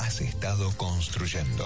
has estado construyendo.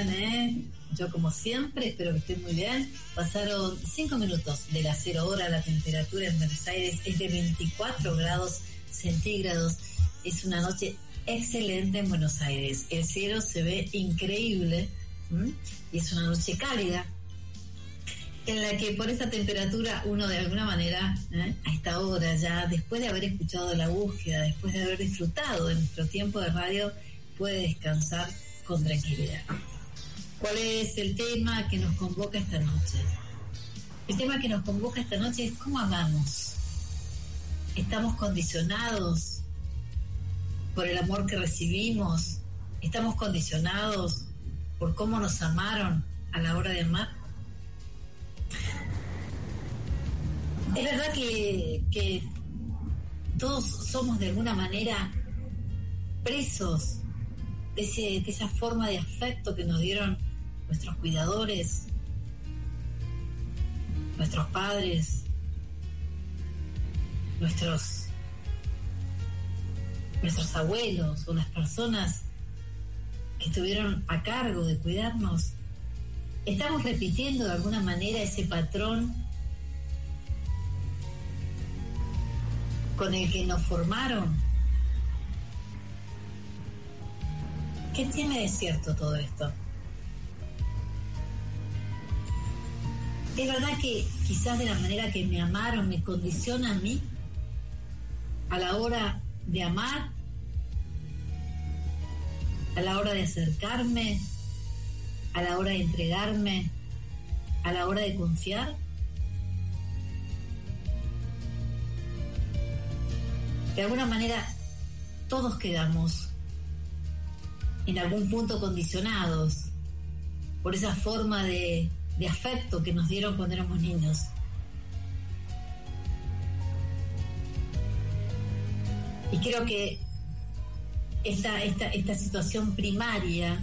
Eh? Yo como siempre, espero que estén muy bien. Pasaron 5 minutos de la cero hora, la temperatura en Buenos Aires es de 24 grados centígrados. Es una noche excelente en Buenos Aires. El cielo se ve increíble y es una noche cálida en la que por esta temperatura uno de alguna manera ¿eh? a esta hora ya, después de haber escuchado la búsqueda, después de haber disfrutado de nuestro tiempo de radio, puede descansar con tranquilidad. ¿Cuál es el tema que nos convoca esta noche? El tema que nos convoca esta noche es cómo amamos. Estamos condicionados por el amor que recibimos. Estamos condicionados por cómo nos amaron a la hora de amar. Es verdad que, todos somos de alguna manera presos de esa forma de afecto que nos dieron nuestros cuidadores, nuestros padres, nuestros, nuestros abuelos o las personas que estuvieron a cargo de cuidarnos. Estamos repitiendo de alguna manera ese patrón con el que nos formaron. ¿Qué tiene de cierto todo esto? Es verdad que quizás de la manera que me amaron me condiciona a mí a la hora de amar, a la hora de acercarme, a la hora de entregarme, a la hora de confiar. De alguna manera todos quedamos en algún punto condicionados por esa forma de, de afecto que nos dieron cuando éramos niños. Y creo que esta, esta, esta situación primaria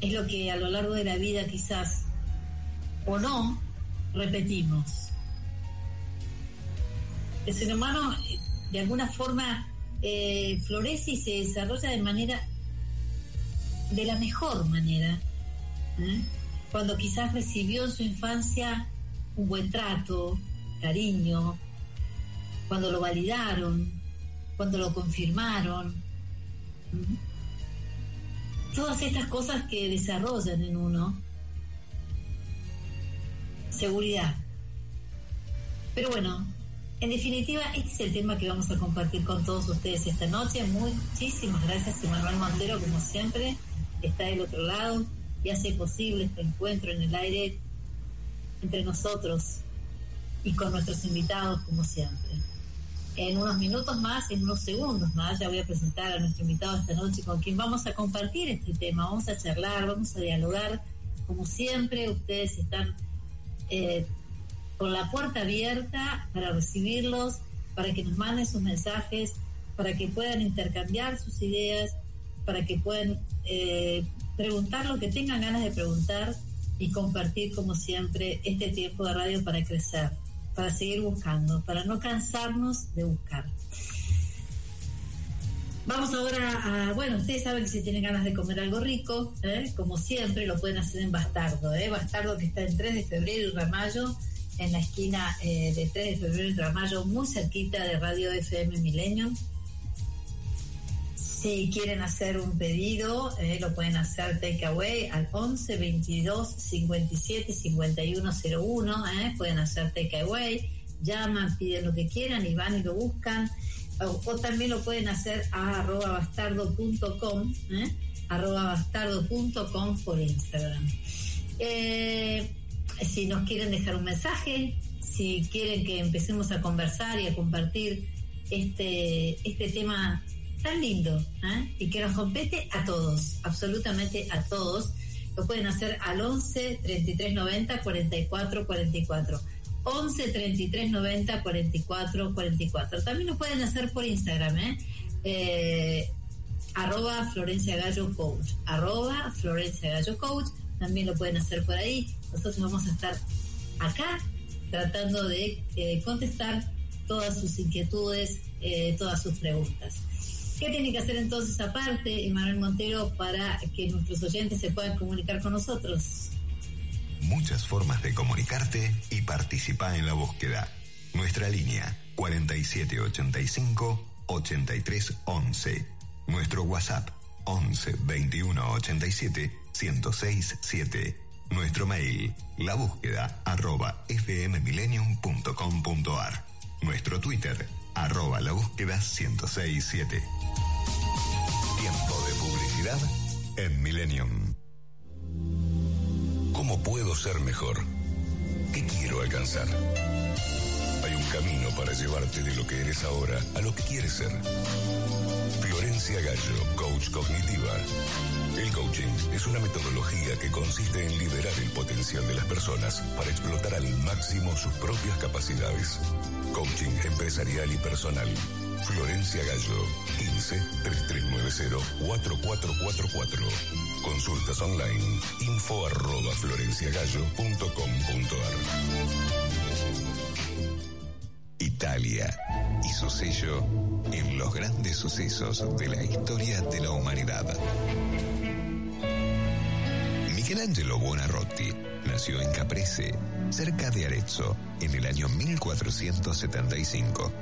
es lo que a lo largo de la vida quizás o no repetimos. El ser humano de alguna forma eh, florece y se desarrolla de manera de la mejor manera. ¿eh? Cuando quizás recibió en su infancia un buen trato, cariño, cuando lo validaron, cuando lo confirmaron. Todas estas cosas que desarrollan en uno seguridad. Pero bueno, en definitiva, este es el tema que vamos a compartir con todos ustedes esta noche. Muchísimas gracias, Emanuel Montero, como siempre, está del otro lado y hace posible este encuentro en el aire entre nosotros y con nuestros invitados, como siempre. En unos minutos más, en unos segundos más, ya voy a presentar a nuestro invitado esta noche con quien vamos a compartir este tema, vamos a charlar, vamos a dialogar. Como siempre, ustedes están eh, con la puerta abierta para recibirlos, para que nos manden sus mensajes, para que puedan intercambiar sus ideas, para que puedan eh, preguntar lo que tengan ganas de preguntar y compartir, como siempre, este tiempo de radio para crecer, para seguir buscando, para no cansarnos de buscar. Vamos ahora a, bueno, ustedes saben que si tienen ganas de comer algo rico, ¿eh? como siempre, lo pueden hacer en Bastardo, ¿eh? Bastardo que está en 3 de febrero y Ramallo, en la esquina eh, de 3 de febrero y Ramallo, muy cerquita de Radio FM Millennium. Si quieren hacer un pedido, eh, lo pueden hacer takeaway al 11 22 57 51 01. Eh, pueden hacer takeaway, llaman, piden lo que quieran y van y lo buscan. O, también lo pueden hacer a arroba bastardo.com, eh, arroba bastardo.com por Instagram. Eh, si nos quieren dejar un mensaje, si quieren que empecemos a conversar y a compartir este, este tema tan lindo ¿eh? y que nos compete a todos, absolutamente a todos. Lo pueden hacer al 11 33 90 44 44. 11 33 90 44 44. También lo pueden hacer por Instagram, ¿eh? eh arroba Florencia Gallo Coach. Arroba Florencia Gallo Coach. También lo pueden hacer por ahí. Nosotros vamos a estar acá tratando de eh, contestar todas sus inquietudes, eh, todas sus preguntas. ¿Qué tiene que hacer entonces aparte, Emanuel Montero, para que nuestros oyentes se puedan comunicar con nosotros? Muchas formas de comunicarte y participar en la búsqueda. Nuestra línea 4785-8311. Nuestro WhatsApp 11 21 87 1067 7. Nuestro mail, la búsqueda arroba. Nuestro Twitter, arroba la búsqueda 1067. Tiempo de publicidad en Millennium. ¿Cómo puedo ser mejor? ¿Qué quiero alcanzar? Hay un camino para llevarte de lo que eres ahora a lo que quieres ser. Florencia Gallo, coach cognitiva. El coaching es una metodología que consiste en liberar el potencial de las personas para explotar al máximo sus propias capacidades. Coaching empresarial y personal. Florencia Gallo, 15 3390 4444. Consultas online, info arroba florenciagallo.com.ar. Italia y su sello en los grandes sucesos de la historia de la humanidad. Michelangelo Buonarroti nació en Caprese, cerca de Arezzo, en el año 1475.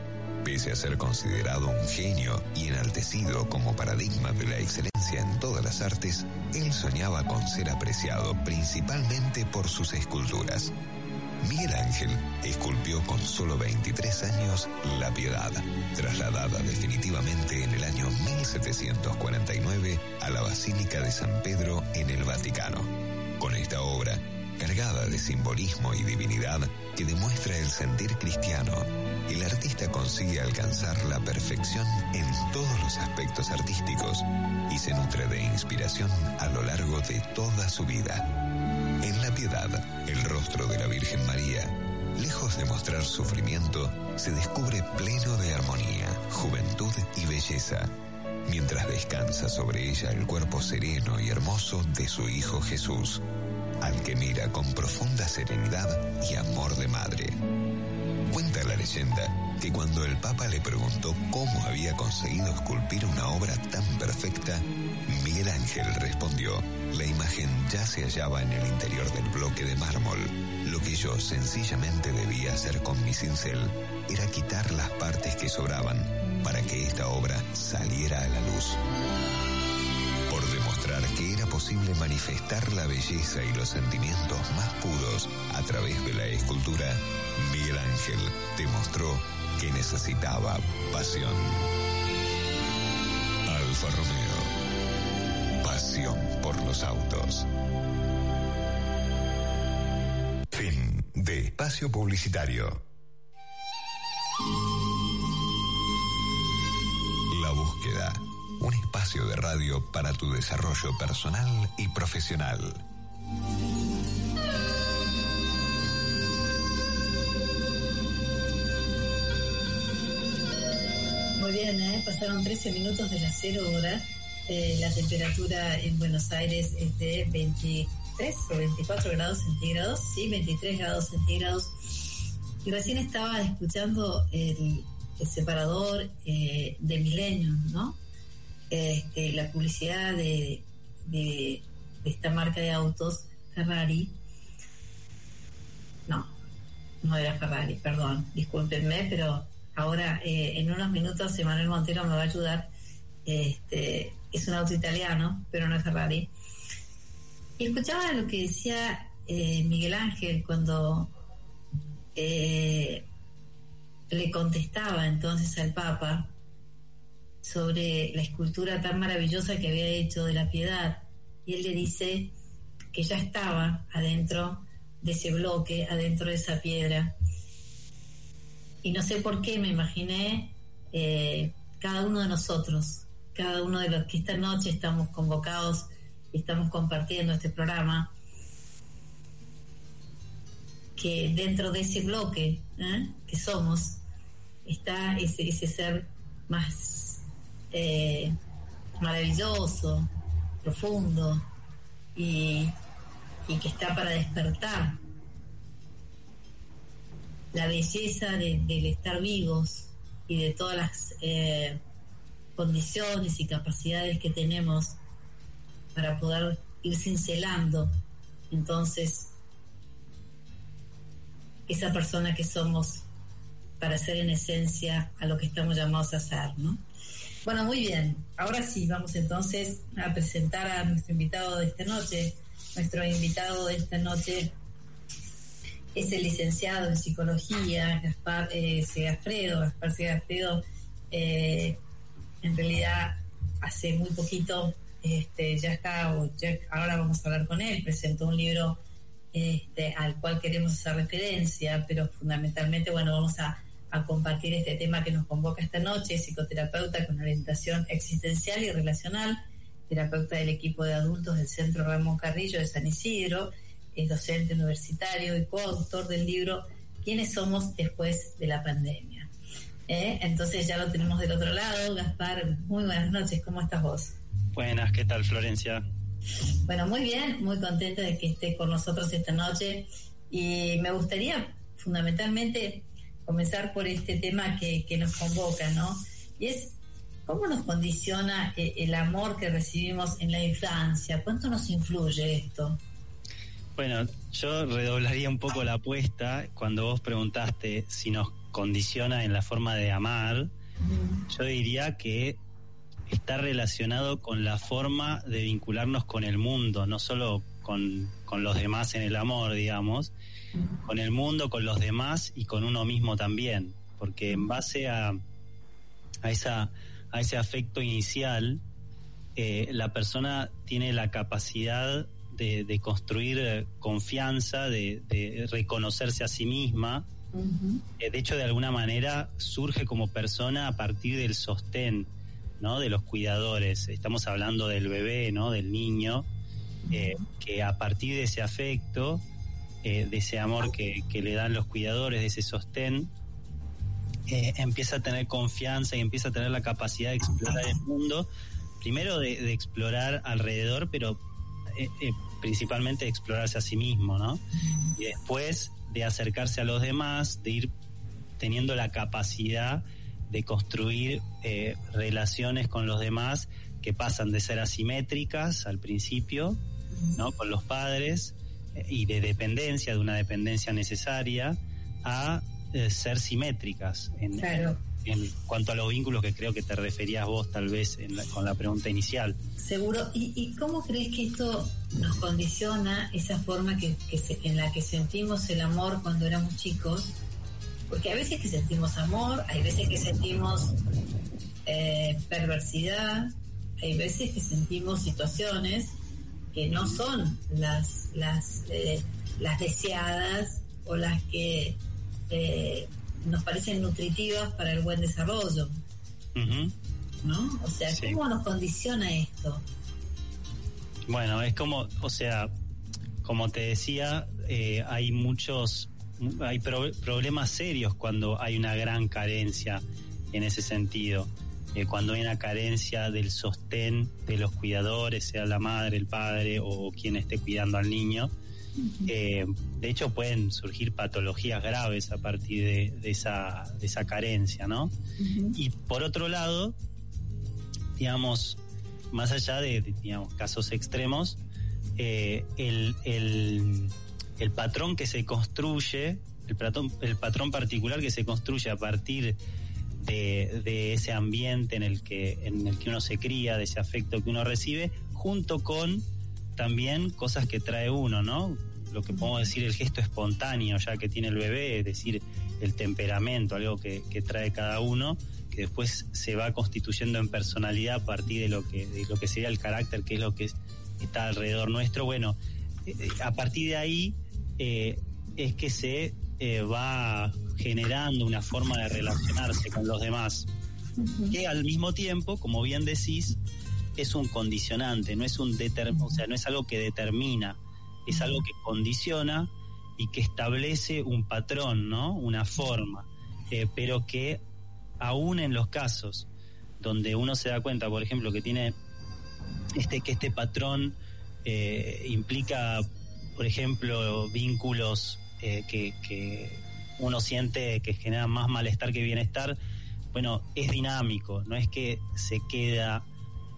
Pese a ser considerado un genio y enaltecido como paradigma de la excelencia en todas las artes, él soñaba con ser apreciado principalmente por sus esculturas. Miguel Ángel esculpió con solo 23 años La Piedad, trasladada definitivamente en el año 1749 a la Basílica de San Pedro en el Vaticano. Con esta obra, cargada de simbolismo y divinidad que demuestra el sentir cristiano, el artista consigue alcanzar la perfección en todos los aspectos artísticos y se nutre de inspiración a lo largo de toda su vida. En la piedad, el rostro de la Virgen María, lejos de mostrar sufrimiento, se descubre pleno de armonía, juventud y belleza, mientras descansa sobre ella el cuerpo sereno y hermoso de su Hijo Jesús, al que mira con profunda serenidad y amor de madre. Cuenta la leyenda que cuando el Papa le preguntó cómo había conseguido esculpir una obra tan perfecta, Miguel Ángel respondió, la imagen ya se hallaba en el interior del bloque de mármol. Lo que yo sencillamente debía hacer con mi cincel era quitar las partes que sobraban para que esta obra saliera a la luz. Por demostrar que era posible manifestar la belleza y los sentimientos más puros a través de la escultura, Miguel Ángel demostró que necesitaba pasión. Alfa Romeo. Pasión por los autos. Fin de espacio publicitario. La búsqueda, un espacio de radio para tu desarrollo personal y profesional. Muy bien, ¿eh? pasaron 13 minutos de las cero hora. La temperatura en Buenos Aires es de 23 o 24 grados centígrados, sí, 23 grados centígrados y recién estaba escuchando el, separador eh, de Millennium, ¿no? Este, la publicidad de, de, de esta marca de autos, Ferrari. No, no era Ferrari, perdón, discúlpenme, pero ahora eh, en unos minutos Emanuel Montero me va a ayudar. Este, es un auto italiano, pero no es Ferrari. Y escuchaba lo que decía eh, Miguel Ángel cuando eh, le contestaba entonces al Papa sobre la escultura tan maravillosa que había hecho de la piedad. Y él le dice que ya estaba adentro de ese bloque, adentro de esa piedra. Y no sé por qué me imaginé eh, cada uno de nosotros, cada uno de los que esta noche estamos convocados y estamos compartiendo este programa, que dentro de ese bloque ¿eh? que somos está ese, ese ser más eh, maravilloso, profundo y, que está para despertar la belleza de, del estar vivos y de todas las eh, condiciones y capacidades que tenemos para poder ir cincelando entonces esa persona que somos para ser en esencia a lo que estamos llamados a hacer, ¿no? Bueno, muy bien. Ahora sí, vamos entonces a presentar a nuestro invitado de esta noche. Nuestro invitado de esta noche es el licenciado en psicología, Gaspar eh, Segafredo. Gaspar Segafredo, eh, en realidad, hace muy poquito este, ya está, ya, ahora vamos a hablar con él, presentó un libro este, al cual queremos hacer referencia, pero fundamentalmente, bueno, vamos a, compartir este tema que nos convoca esta noche, psicoterapeuta con orientación existencial y relacional, terapeuta del equipo de adultos del Centro Ramón Carrillo de San Isidro, es docente universitario y coautor del libro ¿Quiénes somos después de la pandemia? ¿Eh? Entonces ya lo tenemos del otro lado. Gaspar, muy buenas noches, ¿cómo estás vos? Buenas, ¿qué tal Florencia? Bueno, muy bien, muy contenta de que esté con nosotros esta noche y me gustaría fundamentalmente comenzar por este tema que, que nos convoca, ¿no? Y es cómo nos condiciona eh, el amor que recibimos en la infancia, cuánto nos influye esto. Bueno, yo redoblaría un poco la apuesta cuando vos preguntaste si nos condiciona en la forma de amar. Yo diría que está relacionado con la forma de vincularnos con el mundo, no solo con, con los demás en el amor, digamos, con el mundo, con los demás y con uno mismo también, porque en base a, a, esa, a ese afecto inicial, eh, la persona tiene la capacidad de, de construir confianza, de, de, reconocerse a sí misma. Uh -huh. eh, de hecho, de alguna manera surge como persona a partir del sostén ¿no? de los cuidadores. Estamos hablando del bebé, ¿no? del niño, eh, que a partir de ese afecto, eh, de ese amor que, que, le dan los cuidadores, de ese sostén, eh, empieza a tener confianza y empieza a tener la capacidad de explorar el mundo, primero de, de explorar alrededor, pero principalmente de explorarse a sí mismo, ¿no? Y después de acercarse a los demás, de ir teniendo la capacidad de construir eh, relaciones con los demás que pasan de ser asimétricas al principio, ¿no? Con los padres eh, y de dependencia, de una dependencia necesaria, a eh, ser simétricas en, claro. en, en, cuanto a los vínculos que creo que te referías vos tal vez la, con la pregunta inicial. Seguro. ¿Y, ¿Y, cómo crees que esto nos condiciona esa forma que, que se, en la que sentimos el amor cuando éramos chicos? Porque hay veces que sentimos amor, hay veces que sentimos eh, perversidad, hay veces que sentimos situaciones que no son las, las, eh, las deseadas o las que eh, nos parecen nutritivas para el buen desarrollo. Uh -huh. ¿no? O sea, Sí. ¿cómo nos condiciona esto? Bueno, es como, o sea, como te decía, eh, hay muchos, hay pro- problemas serios cuando hay una gran carencia en ese sentido. Eh, cuando hay una carencia del sostén de los cuidadores, sea la madre, el padre o quien esté cuidando al niño. Eh, de hecho, pueden surgir patologías graves a partir de, de esa, de esa carencia, ¿no? Y por otro lado, digamos, más allá de, de, digamos, casos extremos, eh, el, el- el patrón que se construye, el patrón, el patrón particular que se construye a partir de, ese ambiente en el, que, en el que uno se cría, de ese afecto que uno recibe, junto con también cosas que trae uno, ¿no? Lo que podemos decir el gesto espontáneo ya que tiene el bebé, es decir, el temperamento, algo que, que trae cada uno, que después se va constituyendo en personalidad a partir de lo que, de lo que sería el carácter, que es lo que es- está alrededor nuestro. Bueno, eh, eh, a partir de ahí eh, es que se eh, va generando una forma de relacionarse con los demás, que al mismo tiempo, como bien decís, es un condicionante, no es un o sea, no es algo que determina, es algo que condiciona y que establece un patrón, ¿no? Una forma, eh, pero que aún en los casos donde uno se da cuenta, por ejemplo, que tiene este que este patrón eh, implica, por ejemplo, vínculos eh, que, uno siente que generan más malestar que bienestar, bueno, es dinámico, no es que se queda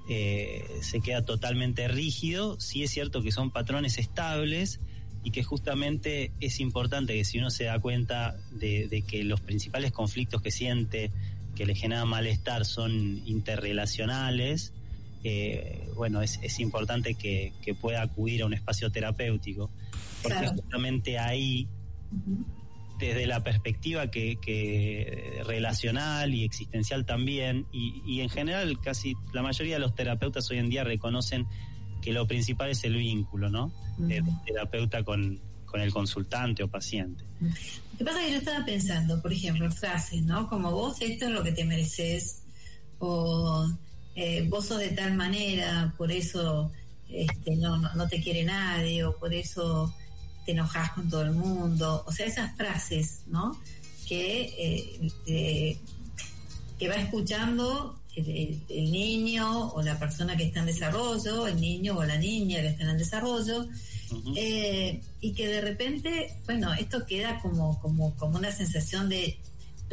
eh, se queda totalmente rígido, sí es cierto que son patrones estables y que justamente es importante que si uno se da cuenta de, de que los principales conflictos que siente, que le generan malestar, son interrelacionales, eh, bueno, es, es importante que, que pueda acudir a un espacio terapéutico, porque Claro. justamente ahí desde la perspectiva que, que relacional y existencial también, y, y en general casi la mayoría de los terapeutas hoy en día reconocen que lo principal es el vínculo, ¿no? Del terapeuta con, con el consultante o paciente. Lo que pasa es que yo estaba pensando, por ejemplo, frases, ¿no? Como vos esto es lo que te mereces, o eh, vos sos de tal manera, por eso este, no, no, te quiere nadie, o por eso te enojas con todo el mundo. O sea, esas frases, ¿no? Que, eh, que va escuchando el, el- el niño o la persona que está en desarrollo, el niño o la niña que está en desarrollo, eh, y que de repente, bueno, esto queda como, como, como una sensación de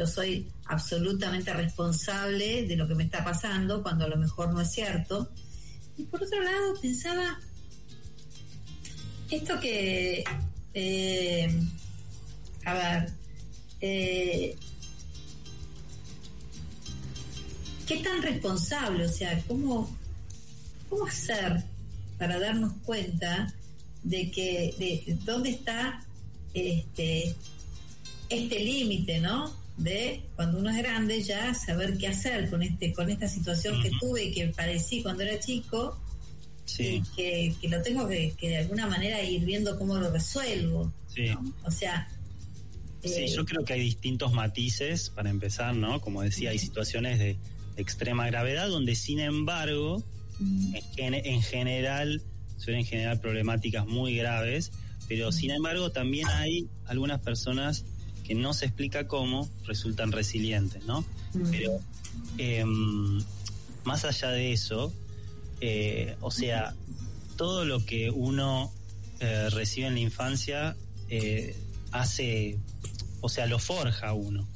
soy absolutamente responsable de lo que me está pasando, cuando a lo mejor no es cierto. Y por otro lado, pensaba, esto que, eh, a ver, eh, ¿qué tan responsable? O sea, ¿cómo, cómo hacer para darnos cuenta de que de dónde está este este límite, ¿no? De cuando uno es grande ya saber qué hacer con este con esta situación que tuve y que padecí cuando era chico Sí, y que, que lo tengo que, que de alguna manera ir viendo cómo lo resuelvo. sí. ¿no? O sea, Sí, eh, yo creo que hay distintos matices para empezar, ¿no? Como decía, hay situaciones de, de extrema gravedad donde, sin embargo, en, en general suelen generar problemáticas muy graves, pero sin embargo también hay algunas personas que no se explica cómo resultan resilientes, ¿no? mm, Pero em, más allá de eso, eh, o sea, todo lo que uno eh, recibe en la infancia eh, hace, o sea, lo forja uno.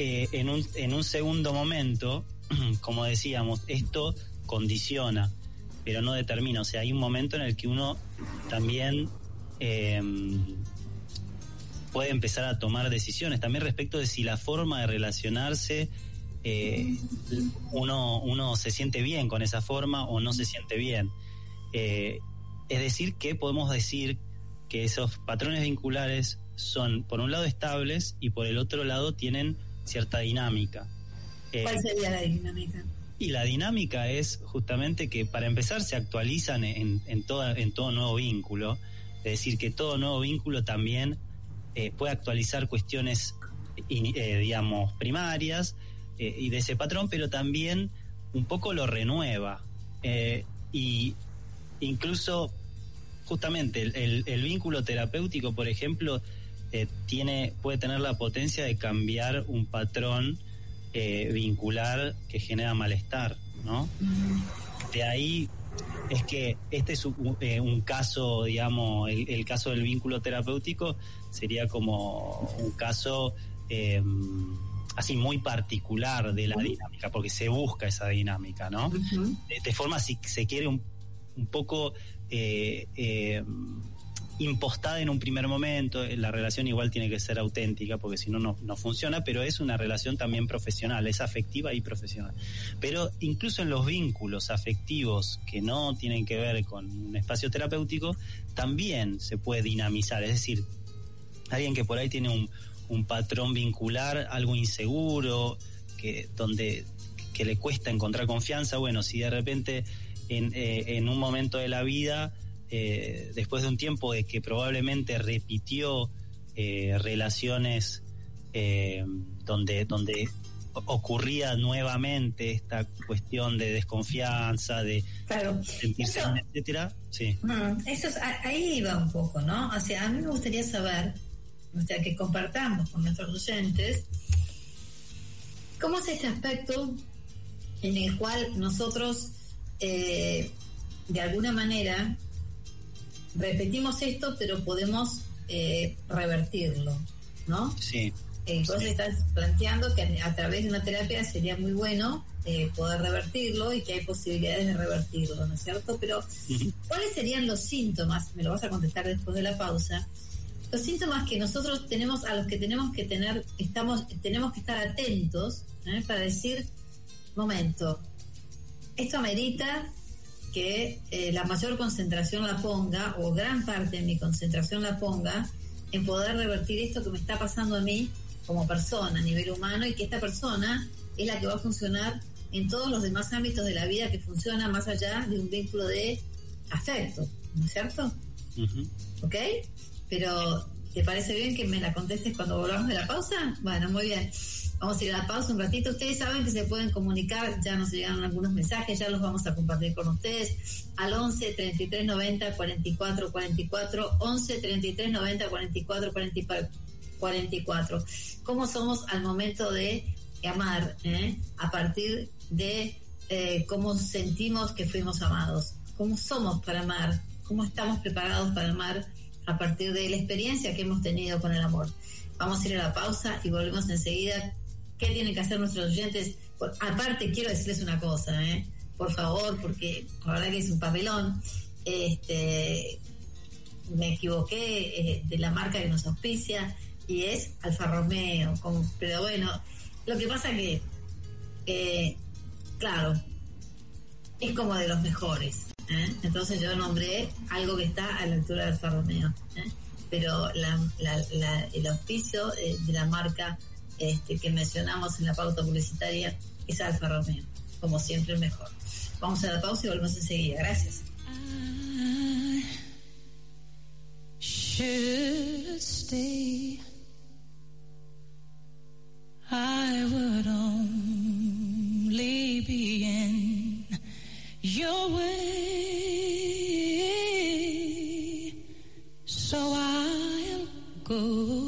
En, un, en un segundo momento, como decíamos, esto condiciona, pero no determina. O sea, hay un momento en el que uno también em, puede empezar a tomar decisiones también respecto de si la forma de relacionarse eh, uno, uno se siente bien con esa forma o no se siente bien. Eh, es decir, que podemos decir que esos patrones vinculares son, por un lado, estables y por el otro lado tienen cierta dinámica. Eh, ¿Cuál sería la dinámica? y la dinámica es justamente que para empezar se actualizan en, en, toda, en todo nuevo vínculo. Es decir, que todo nuevo vínculo también eh, puede actualizar cuestiones, eh, digamos, primarias, eh, y de ese patrón, pero también un poco lo renueva. Y incluso, justamente, el, el- el vínculo terapéutico, por ejemplo, tiene, puede tener la potencia de cambiar un patrón vincular que genera malestar, ¿no? De ahí es que este es un, eh, un caso, digamos, el, el caso del vínculo terapéutico sería como un caso eh, así muy particular de la dinámica, porque se busca esa dinámica, ¿no? De, de forma, si se quiere, un, un poco eh, eh, impostada en un primer momento. La relación igual tiene que ser auténtica, porque si no, no no funciona, pero es una relación también profesional, es afectiva y profesional. Pero incluso en los vínculos afectivos que no tienen que ver con un espacio terapéutico, también se puede dinamizar. Es decir, alguien que por ahí tiene un, un patrón vincular, algo inseguro, que donde que le cuesta encontrar confianza, bueno, si de repente en, eh, en un momento de la vida, eh, después de un tiempo de que probablemente repitió eh, relaciones eh, donde, donde ocurría nuevamente esta cuestión de desconfianza, de Claro. sentirse, Eso- etcétera, sí. Mm, eso es, ahí iba un poco, ¿no? O sea, a mí me gustaría saber, o sea, que compartamos con nuestros oyentes, cómo es este aspecto en el cual nosotros, eh, de alguna manera, repetimos esto, pero podemos eh, revertirlo, ¿no? Sí, Eh, vos estás planteando que a través de una terapia sería muy bueno eh, poder revertirlo y que hay posibilidades de revertirlo, ¿no es cierto? Pero. ¿cuáles serían los síntomas? Me lo vas a contestar después de la pausa. Los síntomas que nosotros tenemos, a los que tenemos que tener, estamos, tenemos que estar atentos ¿eh? para decir, momento, esto amerita que eh, la mayor concentración la ponga, o gran parte de mi concentración la ponga, en poder revertir esto que me está pasando a mí como persona a nivel humano y que esta persona es la que va a funcionar en todos los demás ámbitos de la vida que funciona más allá de un vínculo de afecto, ¿no es cierto? Ujú. ¿Ok? Pero, ¿te parece bien que me la contestes cuando volvamos de la pausa? Bueno, muy bien. Vamos a ir a la pausa un ratito. Ustedes saben que se pueden comunicar, ya nos llegaron algunos mensajes, ya los vamos a compartir con ustedes al 11 33 90 44 44, 11 33 90 44 44. 44. ¿Cómo somos al momento de amar? eh? A partir de eh, cómo sentimos que fuimos amados. ¿Cómo somos para amar? ¿Cómo estamos preparados para amar a partir de la experiencia que hemos tenido con el amor? Vamos a ir a la pausa y volvemos enseguida. ¿Qué tienen que hacer nuestros oyentes? Aparte, quiero decirles una cosa, ¿eh? por favor, porque la verdad que es un papelón. Este, me equivoqué eh, de la marca que nos auspicia y es Alfa Romeo. Pero bueno, lo que pasa que, eh, claro, es como de los mejores. Entonces yo nombré algo que está a la altura de Alfa Romeo. Pero el auspicio de la marca este, que mencionamos en la pauta publicitaria es Alfa Romeo. Como siempre, el mejor. Vamos a la pausa y volvemos enseguida. Gracias. Should stay. I would only be in your way. So I'll go.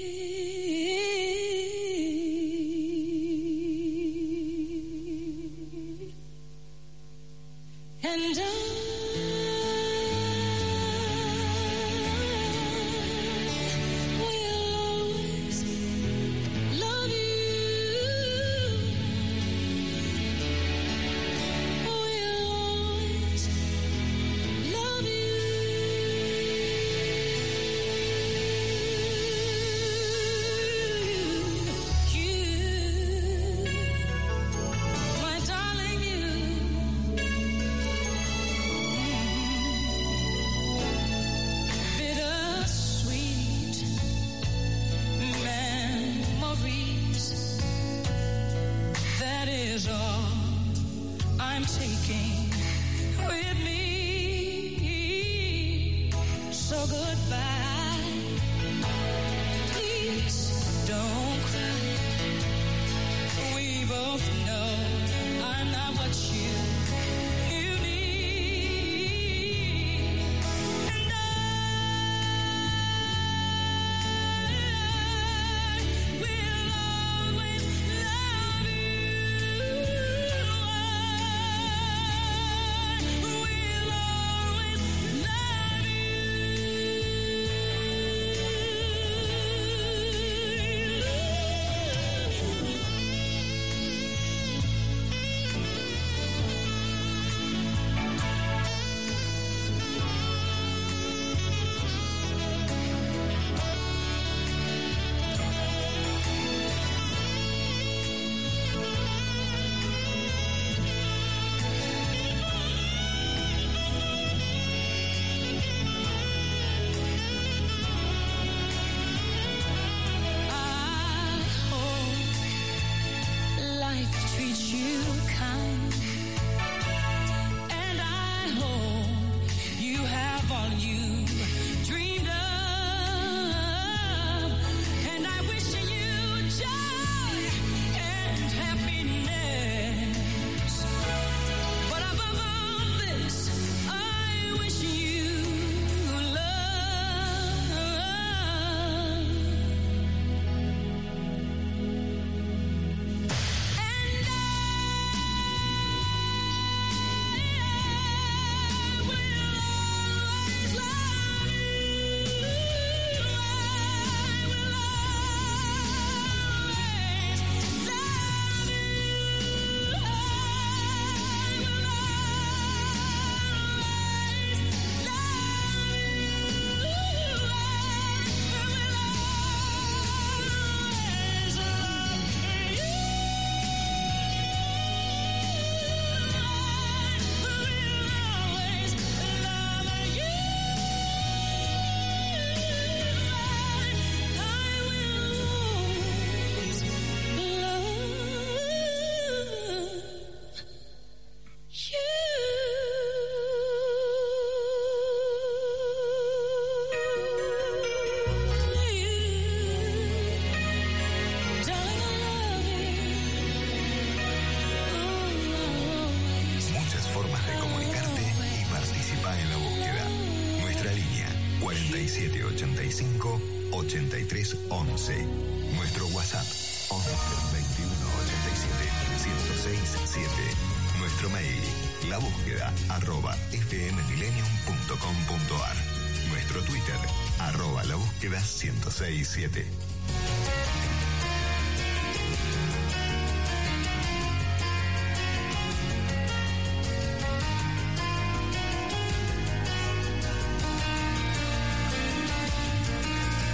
Nuestro Twitter arroba la búsqueda 1067.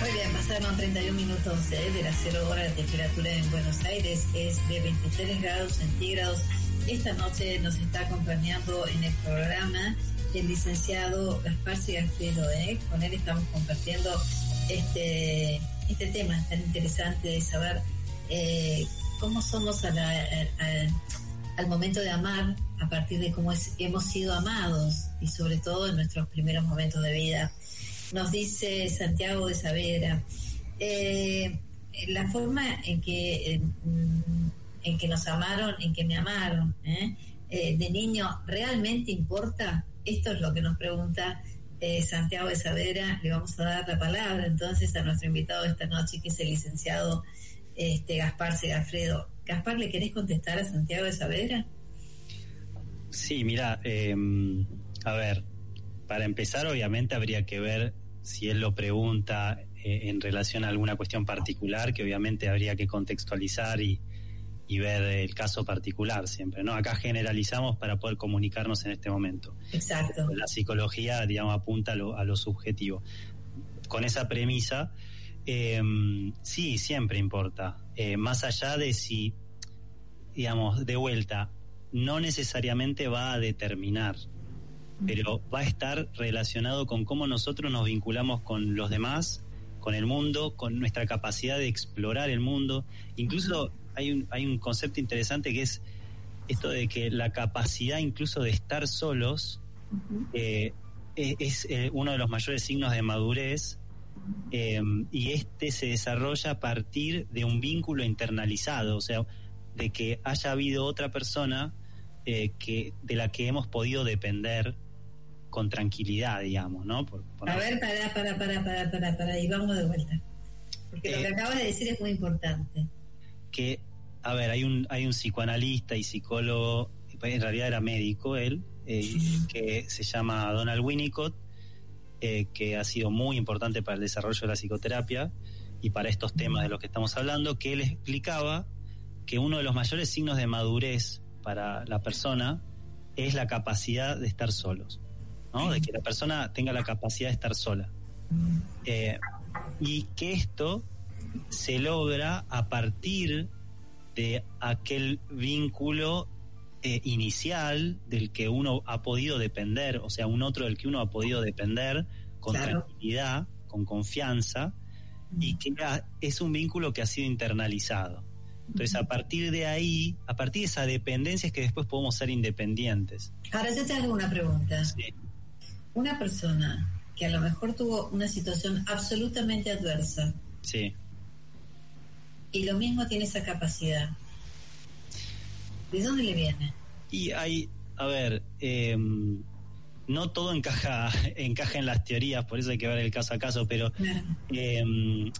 Muy bien, pasaron 31 minutos eh, de las 0 horas. La temperatura en Buenos Aires es de 23 grados centígrados. Esta noche nos está acompañando en el programa el licenciado Gaspar Sigafredo. ¿eh? Con él estamos compartiendo este, este tema tan interesante de saber eh, cómo somos al momento de amar a partir de cómo es- hemos sido amados y sobre todo en nuestros primeros momentos de vida. Nos dice Santiago de Saavedra, eh, la forma en que, en que nos amaron, en que me amaron, de niño, ¿realmente importa? Esto es lo que nos pregunta eh, Santiago de Saavedra. Le vamos a dar la palabra entonces a nuestro invitado esta noche, que es el licenciado este, Gaspar Segafredo. Gaspar, ¿le querés contestar a Santiago de Saavedra? Sí, mira, eh, a ver, para empezar obviamente habría que ver si él lo pregunta eh, en relación a alguna cuestión particular, que obviamente habría que contextualizar y, y ver el caso particular siempre, ¿no? Acá generalizamos para poder comunicarnos en este momento. Exacto. La psicología, digamos, apunta a lo, a lo subjetivo. Con esa premisa, eh, sí, siempre importa. Eh, más allá de si, digamos, de vuelta, no necesariamente va a determinar, pero va a estar relacionado con cómo nosotros nos vinculamos con los demás, con el mundo, con nuestra capacidad de explorar el mundo. Incluso hay un, hay un concepto interesante que es esto de que la capacidad incluso de estar solos eh, e- es eh, uno de los mayores signos de madurez eh, y este se desarrolla a partir de un vínculo internalizado, o sea, de que haya habido otra persona eh, que de la que hemos podido depender con tranquilidad, digamos, ¿no? Por- por- A ver, para, para, para, para, para, para, y vamos de vuelta. Porque lo que acabas de decir es muy importante. que, a ver, hay un, hay un psicoanalista y psicólogo, en realidad era médico él, eh, que se llama Donald Winnicott, eh, que ha sido muy importante para el desarrollo de la psicoterapia y para estos temas de los que estamos hablando, que él explicaba que uno de los mayores signos de madurez para la persona es la capacidad de estar solos, ¿no? De que la persona tenga la capacidad de estar sola. Eh, y que esto se logra a partir de aquel vínculo eh, inicial del que uno ha podido depender, o sea, un otro del que uno ha podido depender con Claro. tranquilidad, con confianza, y que ha- es un vínculo que ha sido internalizado. Entonces, a partir de ahí, a partir de esa dependencia es que después podemos ser independientes. Ahora yo te hago una pregunta. Sí. Una persona que a lo mejor tuvo una situación absolutamente adversa Sí. Y lo mismo tiene esa capacidad, ¿de dónde le viene? Y hay, a ver, eh, no todo encaja, encaja en las teorías, por eso hay que ver el caso a caso, pero Claro. eh,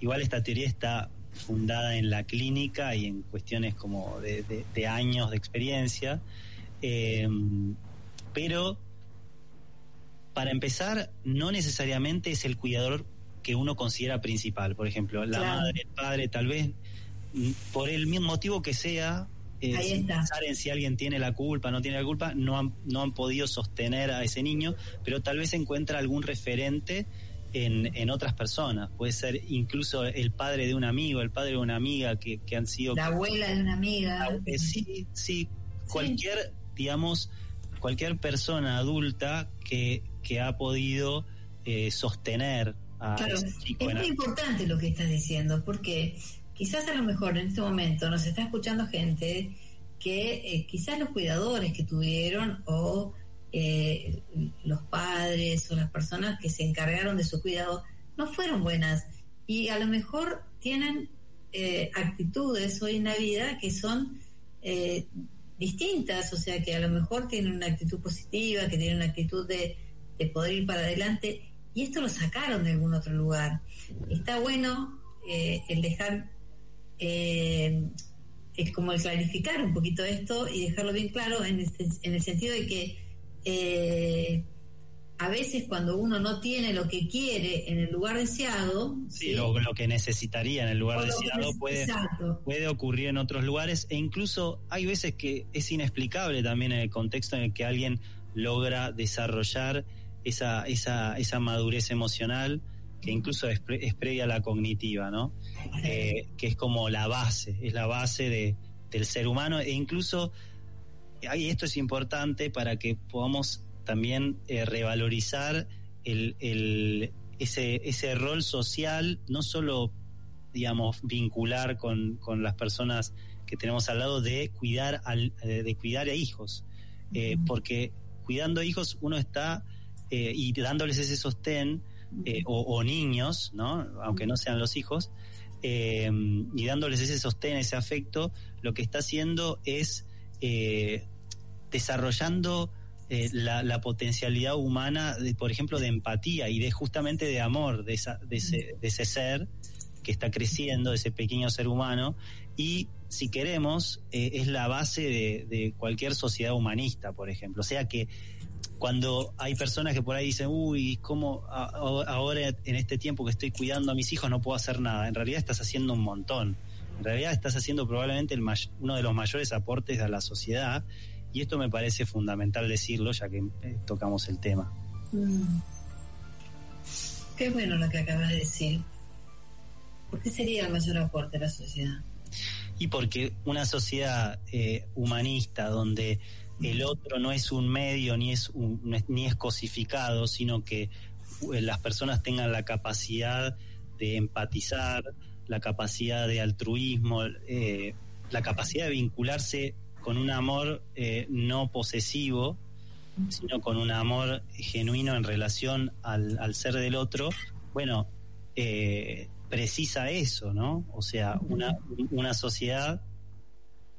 igual esta teoría está fundada en la clínica y en cuestiones como de, de- de años de experiencia. Eh, pero para empezar, no necesariamente es el cuidador que uno considera principal. Por ejemplo, la Claro. madre, el padre, tal vez mm, por el mismo motivo que sea, eh, Ahí sin está. pensar en si alguien tiene la culpa, no tiene la culpa, no han, no han podido sostener a ese niño, pero tal vez encuentra algún referente en, en otras personas. Puede ser incluso el padre de un amigo, el padre de una amiga que, que han sido La abuela de una amiga. eh, sí, sí, cualquier, digamos, cualquier persona adulta que, que ha podido eh, sostener a Claro, ese chico es muy importante lo que estás diciendo, porque quizás a lo mejor en este momento nos está escuchando gente que eh, quizás los cuidadores que tuvieron o eh, los padres o las personas que se encargaron de su cuidado no fueron buenas. Y a lo mejor tienen eh, actitudes hoy en la vida que son eh, distintas, o sea que a lo mejor tienen una actitud positiva, que tienen una actitud de, de poder ir para adelante y esto lo sacaron de algún otro lugar. Está bueno eh, el dejar, eh, es como el clarificar un poquito esto y dejarlo bien claro en el, en el sentido de que eh, a veces cuando uno no tiene lo que quiere en el lugar deseado, Sí, ¿sí? lo, lo que necesitaría en el lugar deseado puede, Exacto. puede ocurrir en otros lugares e incluso hay veces que es inexplicable también en el contexto en el que alguien logra desarrollar esa, esa, esa madurez emocional que incluso es, pre- es previa a la cognitiva, ¿no? Eh, que es como la base, es la base de, del ser humano. E incluso ahí esto es importante para que podamos también eh, revalorizar el, el- ese, ese rol social, no solo, digamos, vincular con, con las personas que tenemos al lado de cuidar, al, eh, de cuidar a hijos, Eh, porque cuidando hijos uno está eh, y dándoles ese sostén, eh, o, o niños, ¿no? aunque no sean los hijos, eh, y dándoles ese sostén, ese afecto, lo que está haciendo es desarrollando la, la potencialidad humana, de, por ejemplo, de empatía y de justamente de amor de, esa- de ese, de ese ser que está creciendo, de ese pequeño ser humano, y si queremos, eh, es la base de, de cualquier sociedad humanista, por ejemplo. O sea que cuando hay personas que por ahí dicen, uy, ¿cómo ahora en este tiempo que estoy cuidando a mis hijos no puedo hacer nada? En realidad estás haciendo un montón. En realidad estás haciendo probablemente el uno de los mayores aportes a la sociedad y esto me parece fundamental decirlo ya que eh, tocamos el tema. Mm. Qué bueno lo que acabas de decir. ¿Por qué sería el mayor aporte a la sociedad? Y porque una sociedad eh, humanista donde el otro no es un medio ni es, un- ni es cosificado, sino que eh, las personas tengan la capacidad de empatizar, la capacidad de altruismo, eh, la capacidad de vincularse con un amor eh, no posesivo, sino con un amor genuino en relación al, al ser del otro, bueno, eh, precisa eso, ¿no? O sea, una, una sociedad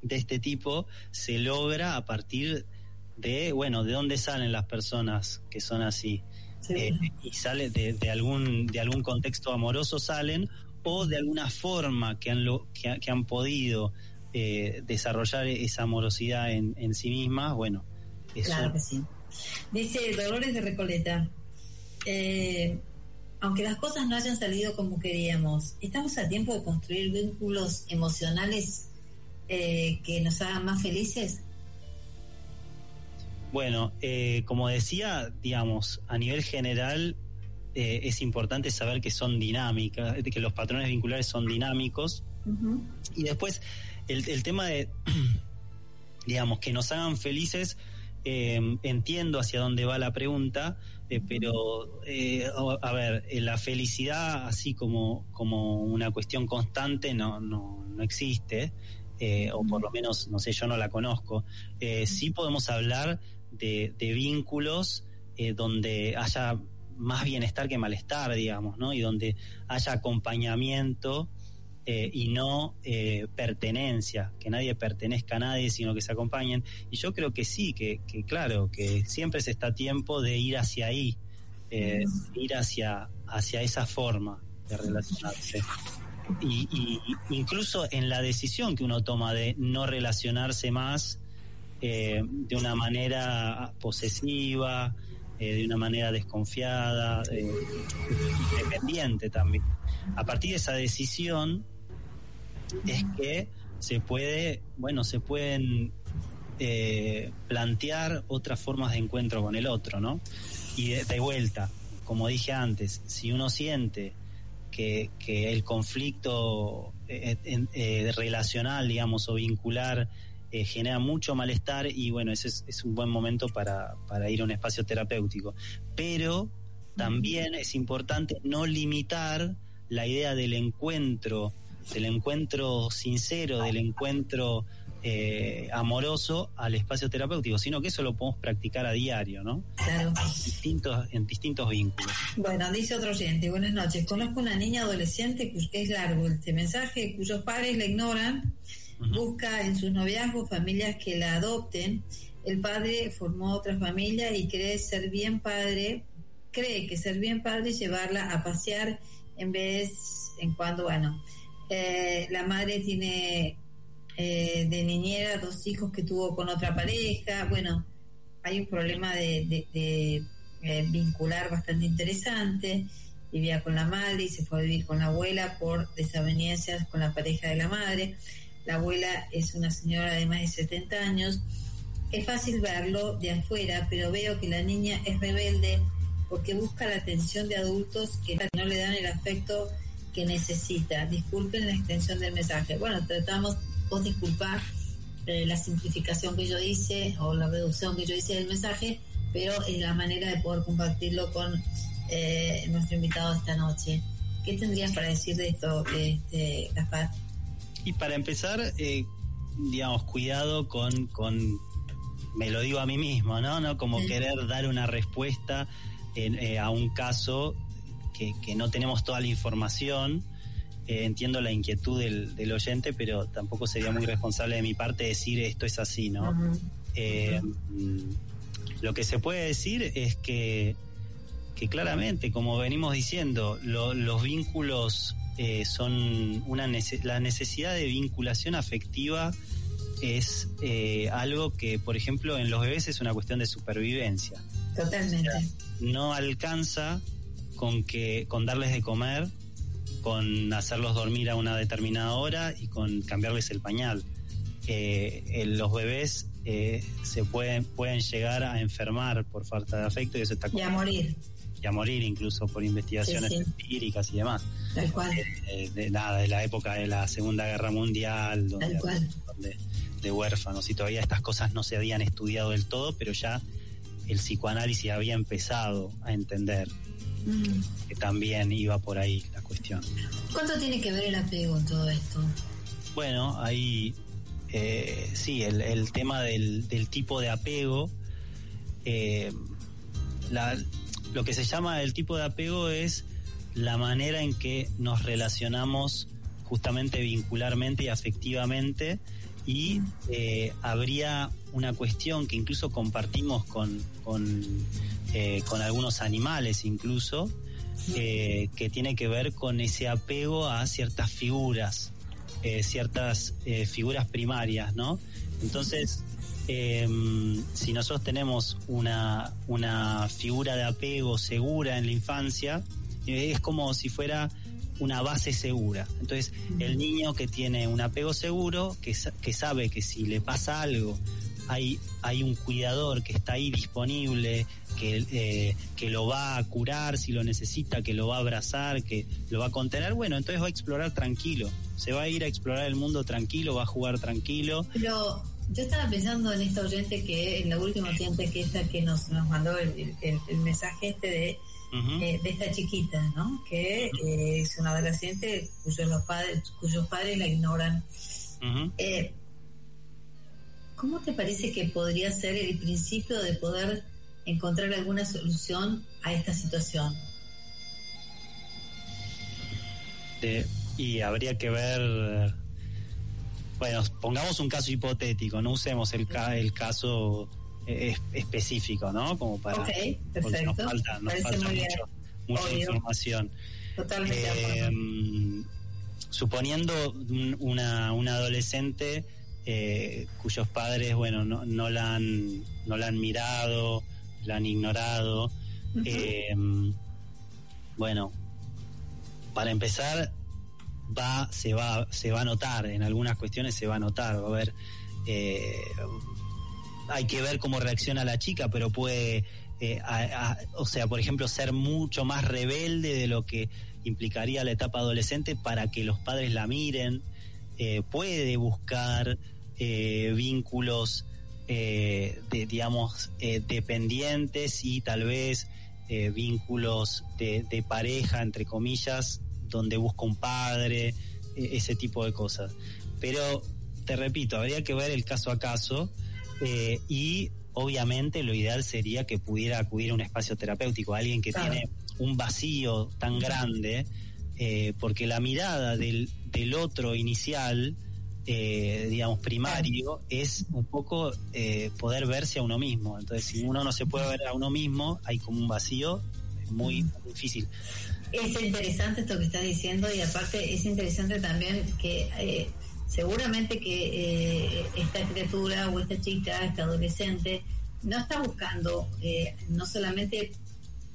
de este tipo se logra a partir de, bueno, de dónde salen las personas que son así. Sí. Eh, y sale de, de algún de algún contexto amoroso salen o de alguna forma que han lo, que, ha- que han podido eh, desarrollar esa amorosidad en, en sí mismas bueno eso Claro que sí. Dice Dolores de Recoleta, eh, aunque las cosas no hayan salido como queríamos, ¿estamos a tiempo de construir vínculos emocionales eh, que nos hagan más felices? bueno eh, como decía digamos a nivel general eh, es importante saber que son dinámicas que los patrones vinculares son dinámicos. Y después, el, el tema de, digamos, que nos hagan felices, eh, entiendo hacia dónde va la pregunta, eh, pero, eh, a ver, la felicidad así como, como una cuestión constante no, no, no existe, eh, o por lo menos, no sé, yo no la conozco. Eh, sí podemos hablar de, de vínculos eh, donde haya más bienestar que malestar, digamos, ¿no? Y donde haya acompañamiento eh, y no eh, pertenencia, que nadie pertenezca a nadie, sino que se acompañen. Y yo creo que sí, que, que claro, que siempre se está a tiempo de ir hacia ahí, eh, ir hacia, hacia esa forma de relacionarse. Y, y incluso en la decisión que uno toma de no relacionarse más eh, de una manera posesiva, eh, de una manera desconfiada, eh, independiente también. A partir de esa decisión es que se puede, bueno, se pueden eh, plantear otras formas de encuentro con el otro, ¿no? Y de vuelta, como dije antes, si uno siente que, el conflicto eh, eh, relacional, digamos, o vincular eh, genera mucho malestar y bueno, ese es, un buen momento para ir a un espacio terapéutico. Pero también es importante no limitar la idea del encuentro, del encuentro sincero, del encuentro eh, amoroso al espacio terapéutico, sino que eso lo podemos practicar a diario, ¿no? Claro. Distintos, en distintos vínculos. Bueno, dice otro oyente, buenas noches. Conozco una niña adolescente cuyo es largo este mensaje, cuyos padres la ignoran, busca en sus noviazgos familias que la adopten. El padre formó otra familia y cree ser bien padre, cree que ser bien padre es llevarla a pasear en vez en cuando, bueno, eh, la madre tiene eh, de niñera dos hijos que tuvo con otra pareja, bueno, hay un problema de, eh, vincular bastante interesante. Vivía con la madre y se fue a vivir con la abuela por desavenencias con la pareja de la madre. La abuela es una señora de más de 70 años. Es fácil verlo de afuera, pero veo que la niña es rebelde porque busca la atención de adultos que no le dan el afecto que necesita. Disculpen la extensión del mensaje. Bueno, tratamos, vos disculpar eh, la simplificación que yo hice o la reducción que yo hice del mensaje, pero es la manera de poder compartirlo con eh, nuestro invitado esta noche. ¿Qué tendrías para decir de esto, este, Gaspar? Y para empezar, eh, digamos, cuidado con, con, me lo digo a mí mismo, ¿no? ¿No? Como Sí. querer dar una respuesta en, eh, a un caso que, que no tenemos toda la información. Eh, entiendo la inquietud del, del oyente, pero tampoco sería muy responsable de mi parte decir esto es así, ¿no? Eh, mm, lo que se puede decir es que, que claramente, como venimos diciendo, lo- los vínculos eh, son una nece- la necesidad de vinculación afectiva es eh, algo que, por ejemplo, en los bebés es una cuestión de supervivencia. Totalmente. No alcanza con que con darles de comer, con hacerlos dormir a una determinada hora y con cambiarles el pañal. Eh, eh, los bebés eh, se pueden pueden llegar a enfermar por falta de afecto y eso está Y a morir, y a morir incluso por investigaciones Sí, sí. empíricas y demás tal cual. eh, de nada de la época de la Segunda Guerra Mundial donde Tal cual. había un montón de, de huérfanos y todavía estas cosas no se habían estudiado del todo pero ya el psicoanálisis había empezado a entender Mm. que también iba por ahí la cuestión ¿Cuánto tiene que ver el apego en todo esto? bueno ahí eh, sí, el, el tema del, del tipo de apego. eh, la- lo que se llama el tipo de apego es la manera en que nos relacionamos justamente vincularmente y afectivamente y eh, habría una cuestión que incluso compartimos con, con, eh, algunos animales incluso, eh, que tiene que ver con ese apego a ciertas figuras, ciertas figuras primarias, ¿no? Entonces, eh, si nosotros tenemos una, una figura de apego segura en la infancia, es como si fuera una base segura. Entonces, el niño que tiene un apego seguro, que, que sabe que si le pasa algo, hay, hay un cuidador que está ahí disponible, que, eh, que lo va a curar si lo necesita, que lo va a abrazar, que lo va a contener, bueno, entonces va a explorar tranquilo. Se va a ir a explorar el mundo tranquilo, va a jugar tranquilo. Pero yo estaba pensando en esta oyente que en la última oyente que esta que nos, nos mandó el, el- el mensaje este de, Eh, de esta chiquita, ¿no? Que eh, es una adolescente cuyos los padres, cuyos padres la ignoran. Eh, ¿Cómo te parece que podría ser el principio de poder encontrar alguna solución a esta situación? de- y habría que ver bueno pongamos un caso hipotético no usemos el ca- el caso eh, es- específico no como para Ok, porque nos falta nos falta mucho mucha información. Totalmente Eh, suponiendo un- una, una adolescente eh, cuyos padres bueno no, no la han no la han mirado la han ignorado eh, bueno para empezar va se va se va a notar en algunas cuestiones se va a notar va a haber eh, hay que ver cómo reacciona la chica pero puede eh, o sea por ejemplo ser mucho más rebelde de lo que implicaría la etapa adolescente para que los padres la miren eh, puede buscar eh, vínculos eh, de, digamos dependientes y tal vez vínculos de, de pareja entre comillas donde busca un padre eh, ese tipo de cosas. Pero te repito habría que ver el caso a caso eh, y obviamente lo ideal sería que pudiera acudir a un espacio terapéutico alguien que Claro. tiene un vacío tan grande eh, porque la mirada del, del otro inicial eh, digamos primario es un poco eh, poder verse a uno mismo. Entonces si uno no se puede ver a uno mismo hay como un vacío muy difícil. Es interesante esto que estás diciendo y aparte es interesante también que eh, seguramente que eh, esta criatura o esta chica, esta adolescente, no está buscando, eh, no solamente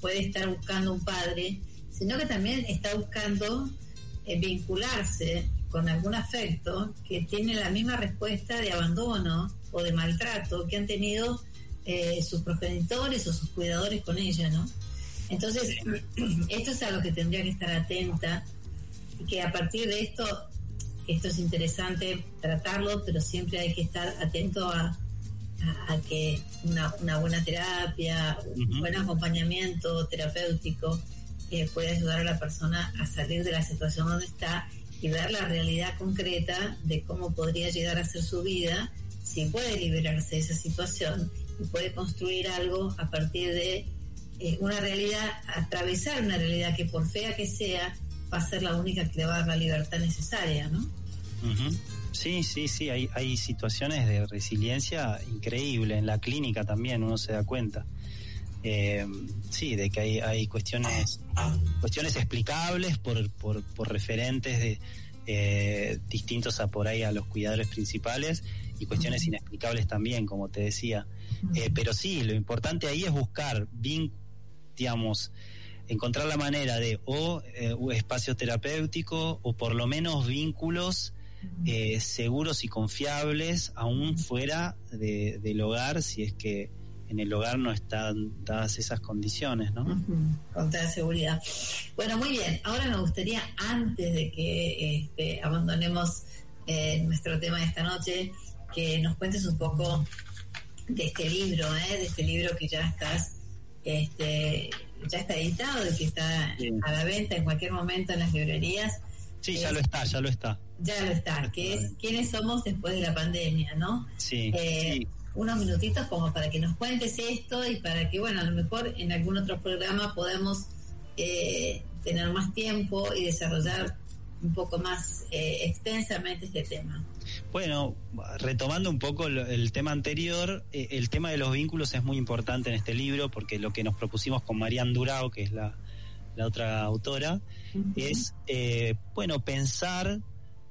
puede estar buscando un padre, sino que también está buscando eh, vincularse con algún afecto que tiene la misma respuesta de abandono o de maltrato que han tenido eh, sus progenitores o sus cuidadores con ella, ¿no? Entonces, esto es a lo que tendría que estar atenta y que a partir de esto, esto es interesante tratarlo, pero siempre hay que estar atento a, a- a que una, una buena terapia, un Ujú. buen acompañamiento terapéutico eh, puede ayudar a la persona a salir de la situación donde está y ver la realidad concreta de cómo podría llegar a ser su vida si puede liberarse de esa situación y puede construir algo a partir de eh, una realidad, atravesar una realidad que por fea que sea, va a ser la única que le va a dar la libertad necesaria, ¿no? Sí, sí, sí, hay, hay situaciones de resiliencia increíble en la clínica también, uno se da cuenta. Eh, sí, de que hay, hay cuestiones cuestiones explicables por, por, por referentes de, eh, distintos a por ahí a los cuidadores principales y cuestiones inexplicables también, como te decía. Eh, pero sí, lo importante ahí es buscar, vin- digamos, encontrar la manera de o eh, espacio terapéutico o por lo menos vínculos eh, seguros y confiables aún fuera de- del hogar si es que en el hogar no están dadas esas condiciones, ¿no? Con toda seguridad. Bueno, muy bien. Ahora me gustaría, antes de que este, abandonemos eh, nuestro tema de esta noche, que nos cuentes un poco de este libro, ¿eh? de este libro que ya estás, este, ya está editado y que está Sí. a la venta en cualquier momento en las librerías. Sí, ya Es- lo está, ya lo está. Ya lo está, que es quiénes somos después de la pandemia, ¿no? Sí, Eh, sí. Unos minutitos como para que nos cuentes esto y para que, bueno, a lo mejor en algún otro programa podamos eh, tener más tiempo y desarrollar un poco más eh, extensamente este tema. Bueno, retomando un poco el tema anterior, eh, el tema de los vínculos es muy importante en este libro porque lo que nos propusimos con Marian Durao, que es la, la otra autora, es, eh, bueno, pensar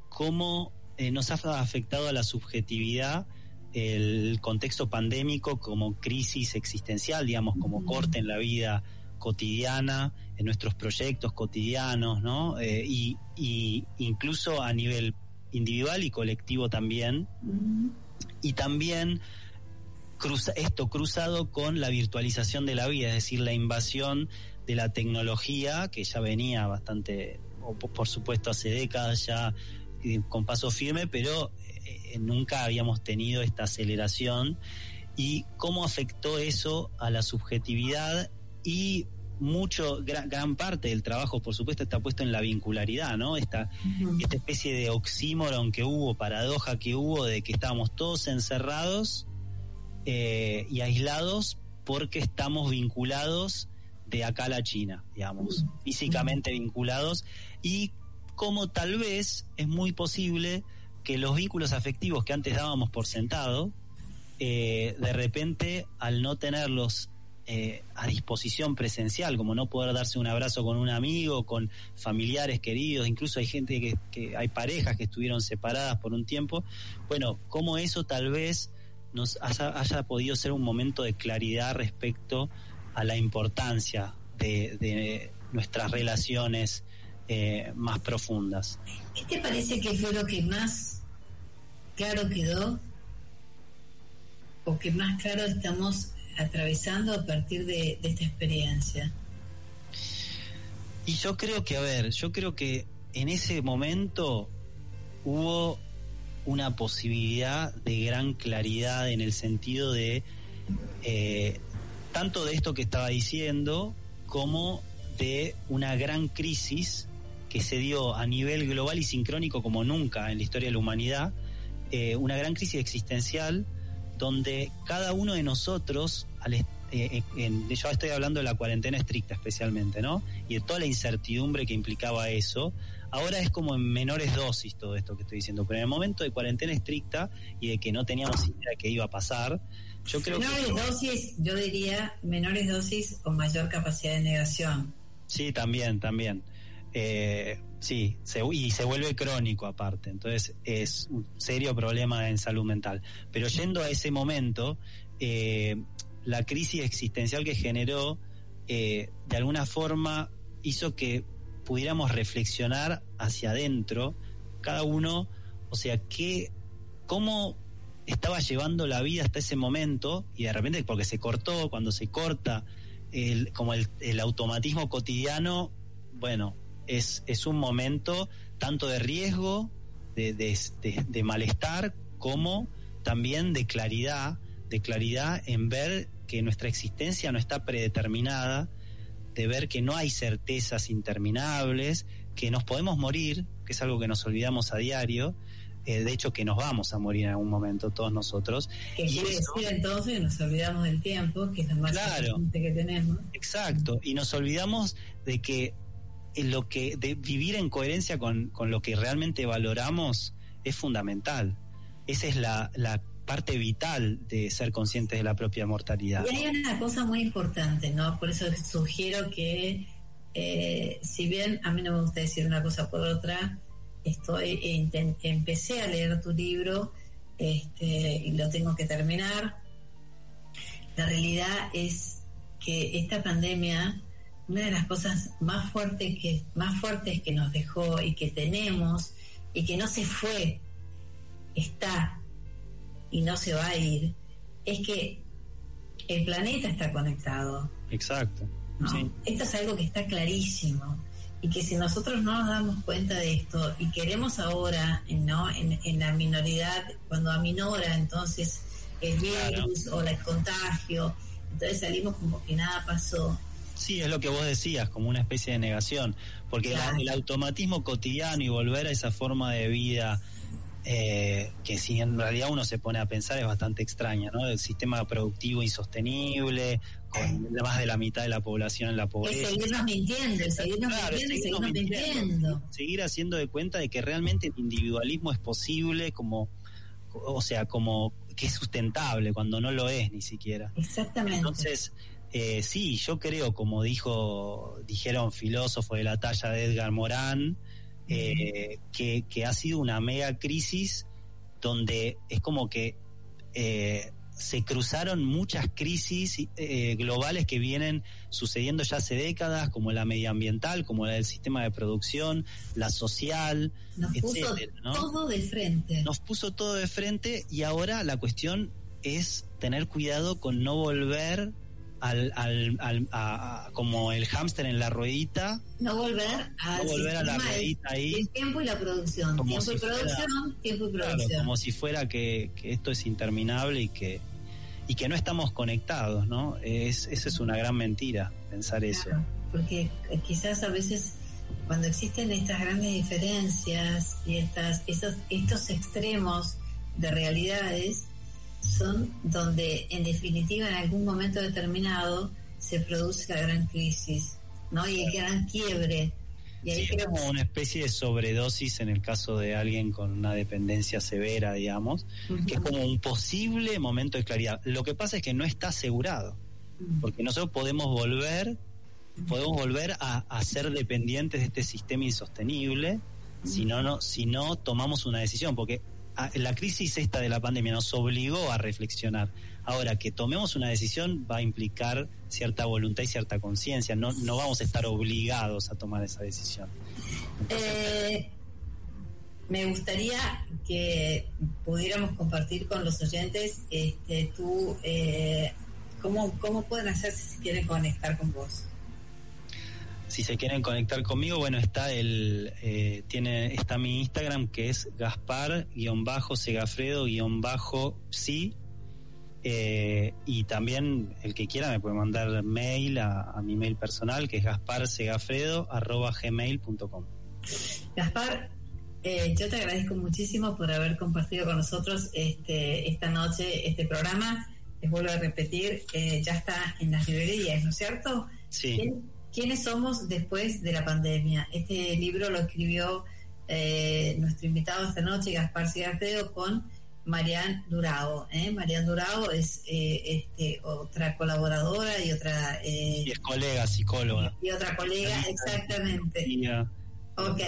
cómo eh, nos ha afectado a la subjetividad el contexto pandémico como crisis existencial, digamos, como corte en la vida cotidiana, en nuestros proyectos cotidianos, ¿no? Eh, y, y incluso a nivel individual y colectivo también. Y también cruza, esto cruzado con la virtualización de la vida, es decir, la invasión de la tecnología, que ya venía bastante, o po- por supuesto hace décadas ya con paso firme, pero eh, nunca habíamos tenido esta aceleración y cómo afectó eso a la subjetividad y mucho, gran, gran parte del trabajo, por supuesto, está puesto en la vincularidad, ¿no? Esta, esta especie de oxímoron que hubo, paradoja que hubo de que estábamos todos encerrados eh, y aislados porque estamos vinculados de acá a la China, digamos, físicamente vinculados. Y como tal vez es muy posible que los vínculos afectivos que antes dábamos por sentado, eh, de repente al no tenerlos eh, a disposición presencial, como no poder darse un abrazo con un amigo, con familiares queridos, incluso hay gente que, hay parejas que estuvieron separadas por un tiempo, bueno, como eso tal vez nos haya, podido ser un momento de claridad respecto a la importancia de, de nuestras relaciones eh, más profundas. ¿Qué te parece que fue lo que más claro quedó o que más claro estamos atravesando a partir de, esta experiencia? Y yo creo que, a ver, yo creo que en ese momento hubo una posibilidad de gran claridad en el sentido de eh, tanto de esto que estaba diciendo como de una gran crisis que se dio a nivel global y sincrónico como nunca en la historia de la humanidad, eh, una gran crisis existencial donde cada uno de nosotros, al eh, en- yo estoy hablando de la cuarentena estricta especialmente, ¿no? Y de toda la incertidumbre que implicaba eso, ahora es como en menores dosis todo esto que estoy diciendo, pero en el momento de cuarentena estricta y de que no teníamos idea qué iba a pasar, yo creo que... menores dosis, yo diría menores dosis con mayor capacidad de negación. Sí, también, también. Eh, sí, se- y se vuelve crónico aparte, entonces es un serio problema en salud mental. Pero yendo a ese momento, eh, la crisis existencial que generó, eh, de alguna forma hizo que pudiéramos reflexionar hacia adentro, cada uno, o sea, qué, cómo estaba llevando la vida hasta ese momento y de repente porque se cortó, cuando se corta el, como el, el automatismo cotidiano, bueno, es, es un momento tanto de riesgo, de, de, de- de malestar, como también de claridad, de claridad en ver que nuestra existencia no está predeterminada, de ver que no hay certezas interminables, que nos podemos morir, que es algo que nos olvidamos a diario, eh, de hecho que nos vamos a morir en algún momento todos nosotros. Que Y quiere eso- decir entonces que nos olvidamos del tiempo, que es lo más Claro. importante que tenemos. Exacto, y nos olvidamos de que lo que de vivir en coherencia con, con lo que realmente valoramos es fundamental. Esa es la, la parte vital de ser conscientes de la propia mortalidad. Y hay una cosa muy importante, ¿no? Por eso sugiero que, eh, si bien a mí no me gusta decir una cosa por otra, estoy empecé a leer tu libro este, y lo tengo que terminar. La realidad es que esta pandemia, una de las cosas más fuertes que más fuertes que nos dejó y que tenemos y que no se fue, está y no se va a ir, es que el planeta está conectado. Exacto. ¿no? Sí. Esto es algo que está clarísimo y que si nosotros no nos damos cuenta de esto y queremos ahora, ¿no? En, en la minoridad, cuando aminora entonces el virus o el contagio, entonces salimos como que nada pasó. Sí, es lo que vos decías, como una especie de negación, porque Claro. el automatismo cotidiano y volver a esa forma de vida eh, que si en realidad uno se pone a pensar es bastante extraña, ¿no? El sistema productivo insostenible, con más de la mitad de la población en la Es pobreza. seguirnos mintiendo, es seguirnos Claro, mintiendo seguirnos seguirnos mintiendo. mintiendo. seguir haciendo de cuenta de que realmente el individualismo es posible como o sea como que es sustentable cuando no lo es ni siquiera Exactamente. entonces eh, sí yo creo como dijo dijeron filósofos de la talla de Edgar Morán eh, que, que ha sido una mega crisis donde es como que eh, se cruzaron muchas crisis eh, globales que vienen sucediendo ya hace décadas, como la medioambiental, como la del sistema de producción, la social, Nos puso todo de frente. Nos puso todo de frente y ahora la cuestión es tener cuidado con no volver al, al, al- a- a- como el hámster en la ruedita, No volver a, no volver a la ruedita ahí. El tiempo y la producción. Como Tiempo y si fuera- producción, tiempo y Claro, producción. como si fuera que, que esto es interminable y que y que no estamos conectados, ¿no? Es, esa es una gran mentira, pensar eso. Porque quizás a veces cuando existen estas grandes diferencias y estas, esos, estos extremos de realidades son donde en definitiva en algún momento determinado se produce la gran crisis, ¿no? Y el gran quiebre. Y ahí Sí, es como una especie de sobredosis en el caso de alguien con una dependencia severa, digamos, que es como un posible momento de claridad. Lo que pasa es que no está asegurado, porque nosotros podemos volver, podemos volver a, a ser dependientes de este sistema insostenible si no, no, si no tomamos una decisión, porque la crisis esta de la pandemia nos obligó a reflexionar. Ahora, que tomemos una decisión va a implicar cierta voluntad y cierta conciencia, no, no vamos a estar obligados a tomar esa decisión. Eh, me gustaría que pudiéramos compartir con los oyentes este, tú, eh, cómo, cómo pueden hacer si quieren conectar con vos. Si se quieren conectar conmigo, bueno, está el eh, tiene está mi Instagram que es Gaspar-Segafredo-Sí eh, y también el que quiera me puede mandar mail a, a mi mail personal que es gasparsegafredo@gmail.com. Gaspar, eh, yo te agradezco muchísimo por haber compartido con nosotros este, esta noche este programa. Les vuelvo a repetir, eh, ya está en las librerías, ¿no es cierto? Sí. ¿Quién- ¿Quiénes somos después de la pandemia? Este libro lo escribió eh, nuestro invitado esta noche, Gaspar Cigarfredo, con Marian Durao. ¿eh? Marian Durao es eh, este, otra colaboradora y otra eh, Y es colega, psicóloga. y otra colega, exactamente. Y, uh, Ok.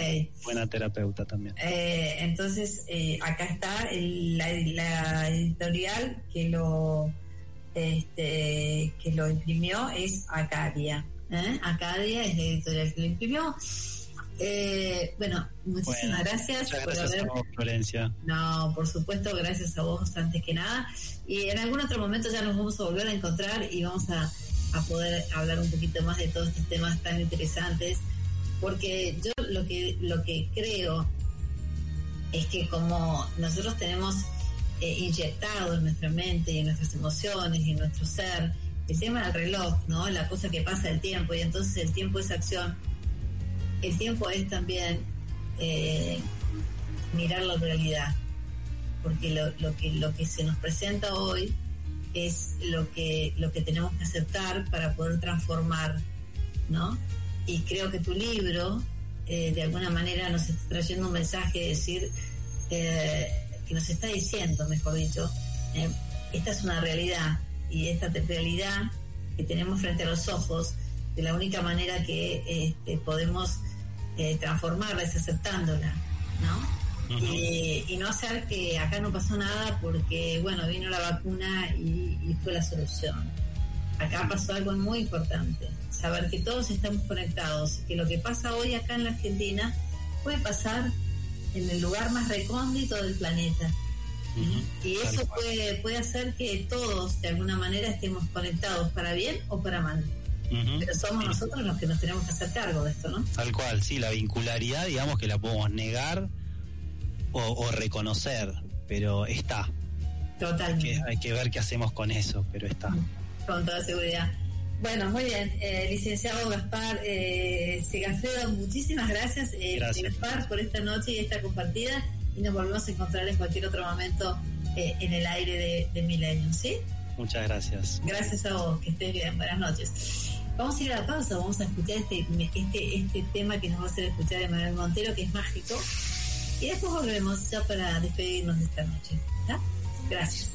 buena terapeuta también. Eh, entonces, eh, acá está el- la, la editorial que lo este, que lo imprimió es Acadia. ¿Eh? Acadia es la editorial que lo imprimió. Eh, bueno, muchísimas Bueno, gracias Muchas por gracias haber a vos, Florencia. no, por supuesto, gracias a vos antes que nada. Y en algún otro momento ya nos vamos a volver a encontrar y vamos a, a poder hablar un poquito más de todos estos temas tan interesantes. Porque yo lo que, lo que creo es que como nosotros tenemos eh, inyectado en nuestra mente y en nuestras emociones y en nuestro ser el tema del reloj, ¿no? La cosa que pasa el tiempo y entonces el tiempo es acción. El tiempo es también eh, mirar la realidad, porque lo, lo que lo que se nos presenta hoy es lo que lo que tenemos que aceptar para poder transformar, ¿no? Y creo que tu libro eh, de alguna manera nos está trayendo un mensaje de decir eh, que nos está diciendo, mejor dicho, esta es una realidad y esta te- realidad que tenemos frente a los ojos, de la única manera que este, podemos eh, transformarla es aceptándola, ¿no? Eh, y no hacer que acá no pasó nada porque, bueno, vino la vacuna y, y fue la solución. Acá pasó algo muy importante, saber que todos estamos conectados, que lo que pasa hoy acá en la Argentina puede pasar en el lugar más recóndito del planeta. Y eso puede, puede hacer que todos de alguna manera estemos conectados para bien o para mal. Pero somos Sí. nosotros los que nos tenemos que hacer cargo de esto, ¿no? Tal cual, sí, la vincularidad, digamos que la podemos negar o, o reconocer, pero está. Hay que, Totalmente. hay que ver qué hacemos con eso, pero está. Con toda seguridad. Bueno, muy bien. Eh, licenciado Gaspar eh, Segafredo, muchísimas gracias, eh, Gracias. Gaspar, por esta noche y esta compartida. Y nos volvemos a encontrar en cualquier otro momento eh, en el aire de, de Millennium, ¿sí? Muchas gracias. Gracias a vos, que estés bien. Buenas noches. Vamos a ir a la pausa, vamos a escuchar este, este, este tema que nos va a hacer escuchar Emanuel Montero, que es mágico. Y después volvemos ya para despedirnos de esta noche. ¿está? Gracias.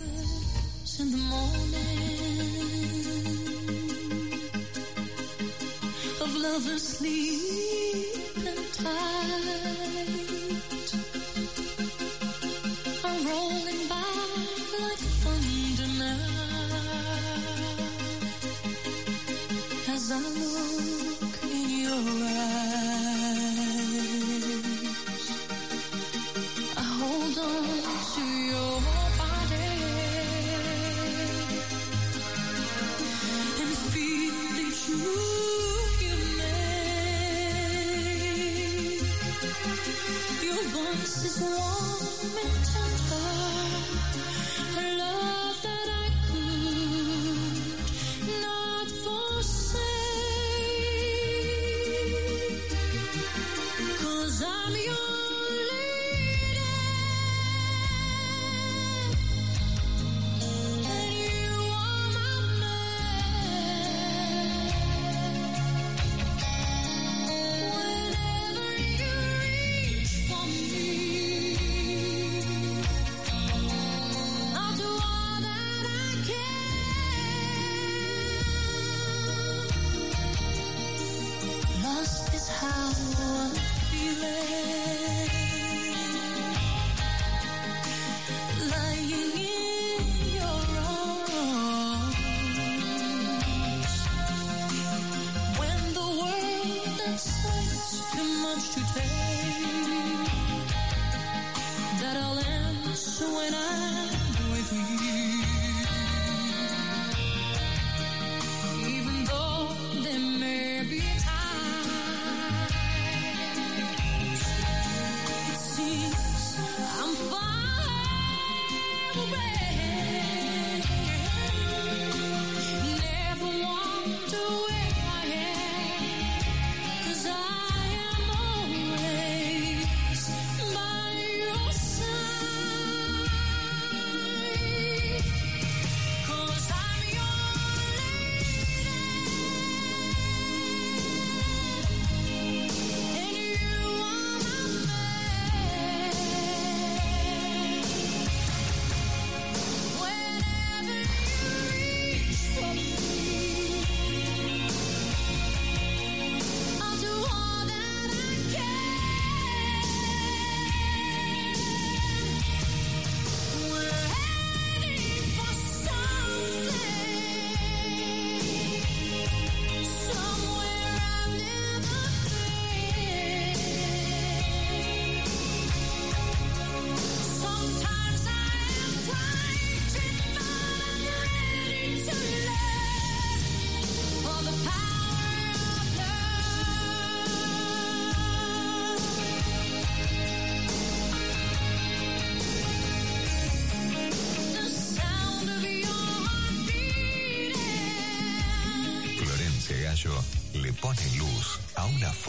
of lovers rolling by like thunder now as I look in your eyes I hold on to your body and feel the truth you make. Your voice is warm and tender,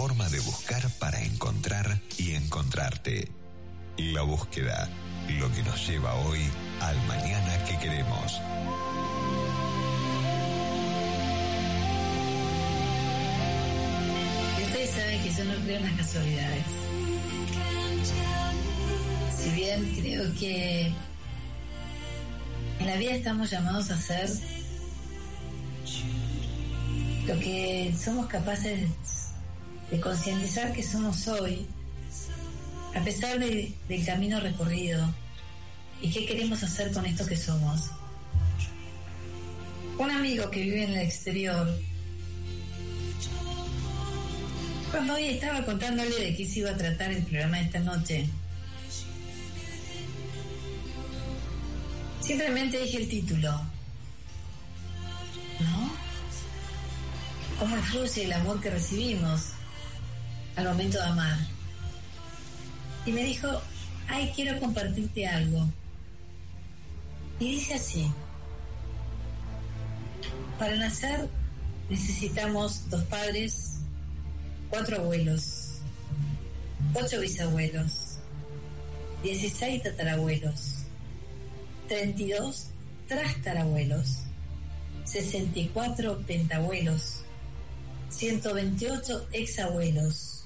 forma de buscar para encontrar y encontrarte. La búsqueda, lo que nos lleva hoy al mañana que queremos. Ustedes saben que yo no creo en las casualidades. Si bien creo que en la vida estamos llamados a hacer lo que somos capaces de concientizar que somos hoy, a pesar de- del camino recorrido, y qué queremos hacer con esto que somos. Un amigo que vive en el exterior Cuando hoy estaba contándole de qué se iba a tratar el programa de esta noche, simplemente dije el título. ¿Cómo influye el amor que recibimos al momento de amar? Y me dijo, ay, quiero compartirte algo. Y dice así, para nacer necesitamos dos padres, cuatro abuelos, ocho bisabuelos, 16 tatarabuelos, 32 trastarabuelos, 64 pentabuelos, 128 exabuelos,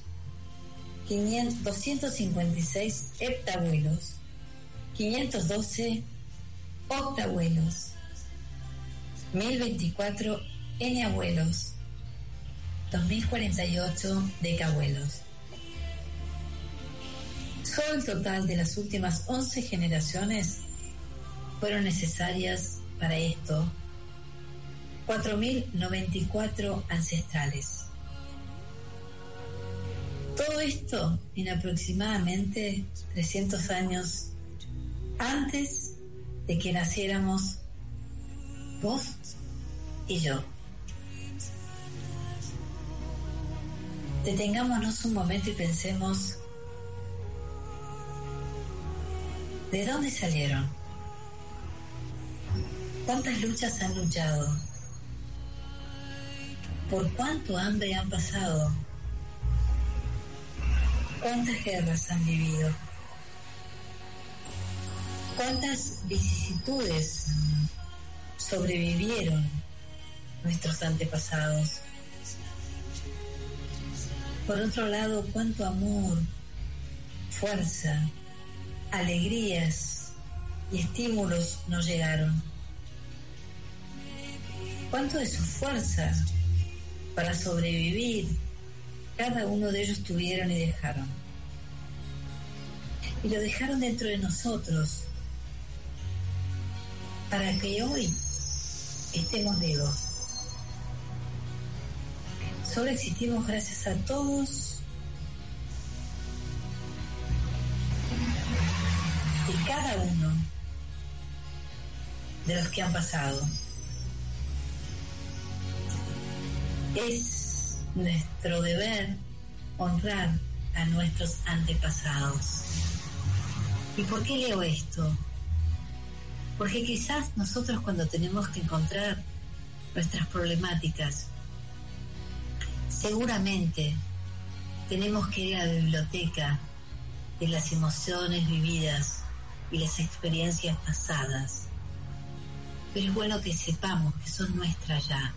500 256 heptabuelos, 512 octabuelos, 1024 eneabuelos, 2048 decabuelos. Solo el total de las últimas 11 generaciones fueron necesarias para esto 4.094 ancestrales. Todo esto en aproximadamente 300 años antes de que naciéramos vos y yo. Detengámonos un momento y pensemos, ¿de dónde salieron? ¿Cuántas luchas han luchado? ¿Por cuánto hambre han pasado? ¿Cuántas guerras han vivido? ¿Cuántas vicisitudes sobrevivieron nuestros antepasados? Por otro lado, cuánto amor, fuerza, alegrías y estímulos nos llegaron. Cuánto de su fuerza para sobrevivir cada uno de ellos tuvieron y dejaron. Y lo dejaron dentro de nosotros para que hoy estemos vivos. Solo existimos gracias a todos y cada uno de los que han pasado. Es nuestro deber honrar a nuestros antepasados. ¿Y por qué leo esto? Porque quizás nosotros cuando tenemos que encontrar nuestras problemáticas, seguramente tenemos que ir a la biblioteca de las emociones vividas y las experiencias pasadas. Pero es bueno que sepamos que son nuestras ya.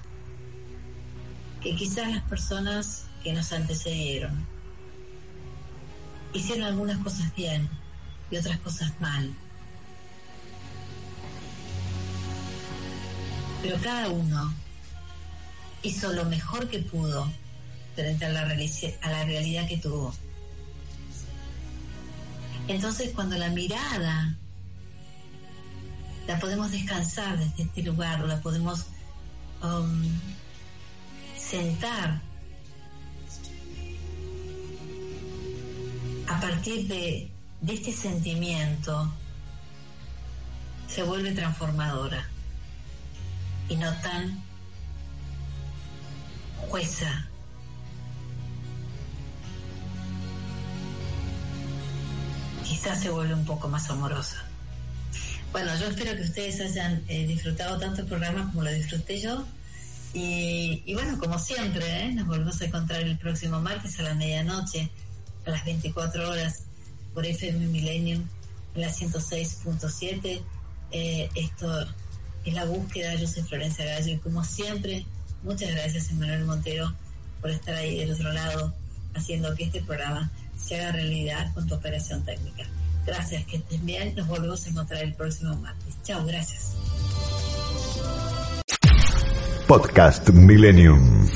Que quizás las personas que nos antecedieron hicieron algunas cosas bien y otras cosas mal. Pero cada uno hizo lo mejor que pudo frente a la, a la realidad que tuvo. Entonces cuando la mirada la podemos descansar desde este lugar, la podemos um, sentar a partir de, este sentimiento, se vuelve transformadora y no tan jueza. Quizás se vuelve un poco más amorosa. Bueno, yo espero que ustedes hayan eh, disfrutado tanto el programa como lo disfruté yo. Y, y bueno, como siempre, ¿eh? nos volvemos a encontrar el próximo martes a la medianoche, a las 24 horas, por FM Millennium, en la 106.7. Eh, esto es la búsqueda. Yo soy Florencia Gallo y como siempre, muchas gracias Emanuel Montero por estar ahí del otro lado haciendo que este programa se haga realidad con tu operación técnica. Gracias, que estén bien. Nos volvemos a encontrar el próximo martes. Chao, gracias. Podcast Millennium.